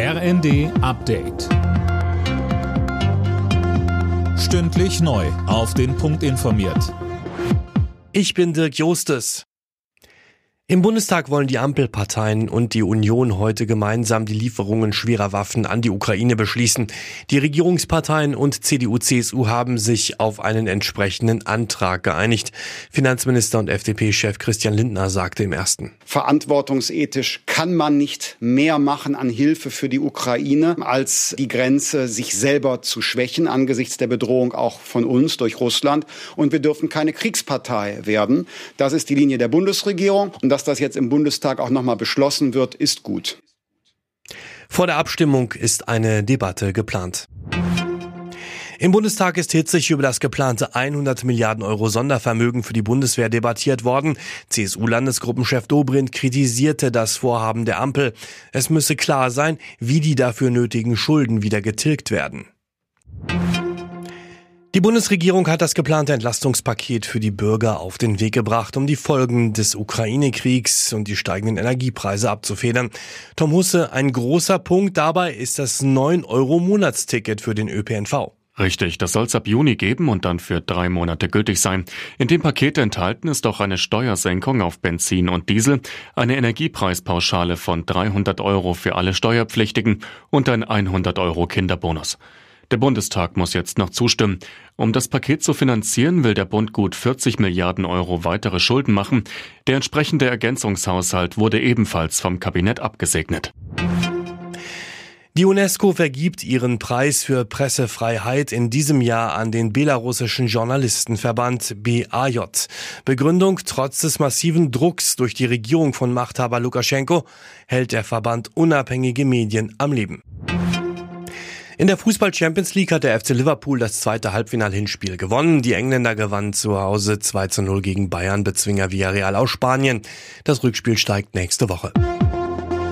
RND Update. Stündlich neu. Auf den Punkt informiert. Ich bin Dirk Jostes. Im Bundestag wollen die Ampelparteien und die Union heute gemeinsam die Lieferungen schwerer Waffen an die Ukraine beschließen. Die Regierungsparteien und CDU-CSU haben sich auf einen entsprechenden Antrag geeinigt. Finanzminister und FDP-Chef Christian Lindner sagte im ersten. Verantwortungsethisch kann man nicht mehr machen an Hilfe für die Ukraine, als die Grenze sich selber zu schwächen angesichts der Bedrohung auch von uns durch Russland. Und wir dürfen keine Kriegspartei werden. Das ist die Linie der Bundesregierung. Und dass das jetzt im Bundestag auch nochmal beschlossen wird, ist gut. Vor der Abstimmung ist eine Debatte geplant. Im Bundestag ist hitzig über das geplante 100 Milliarden Euro Sondervermögen für die Bundeswehr debattiert worden. CSU-Landesgruppenchef Dobrindt kritisierte das Vorhaben der Ampel. Es müsse klar sein, wie die dafür nötigen Schulden wieder getilgt werden. Die Bundesregierung hat das geplante Entlastungspaket für die Bürger auf den Weg gebracht, um die Folgen des Ukraine-Kriegs und die steigenden Energiepreise abzufedern. Tom Husse, ein großer Punkt dabei ist das 9-Euro-Monatsticket für den ÖPNV. Richtig, das soll es ab Juni geben und dann für drei Monate gültig sein. In dem Paket enthalten ist auch eine Steuersenkung auf Benzin und Diesel, eine Energiepreispauschale von 300 Euro für alle Steuerpflichtigen und ein 100 Euro Kinderbonus. Der Bundestag muss jetzt noch zustimmen. Um das Paket zu finanzieren, will der Bund gut 40 Milliarden Euro weitere Schulden machen. Der entsprechende Ergänzungshaushalt wurde ebenfalls vom Kabinett abgesegnet. Die UNESCO vergibt ihren Preis für Pressefreiheit in diesem Jahr an den belarussischen Journalistenverband BAJ. Begründung, trotz des massiven Drucks durch die Regierung von Machthaber Lukaschenko hält der Verband unabhängige Medien am Leben. In der Fußball Champions League hat der FC Liverpool das zweite Halbfinal-Hinspiel gewonnen. Die Engländer gewannen zu Hause 2 zu 0 gegen Bayern, Bezwinger Villarreal aus Spanien. Das Rückspiel steigt nächste Woche.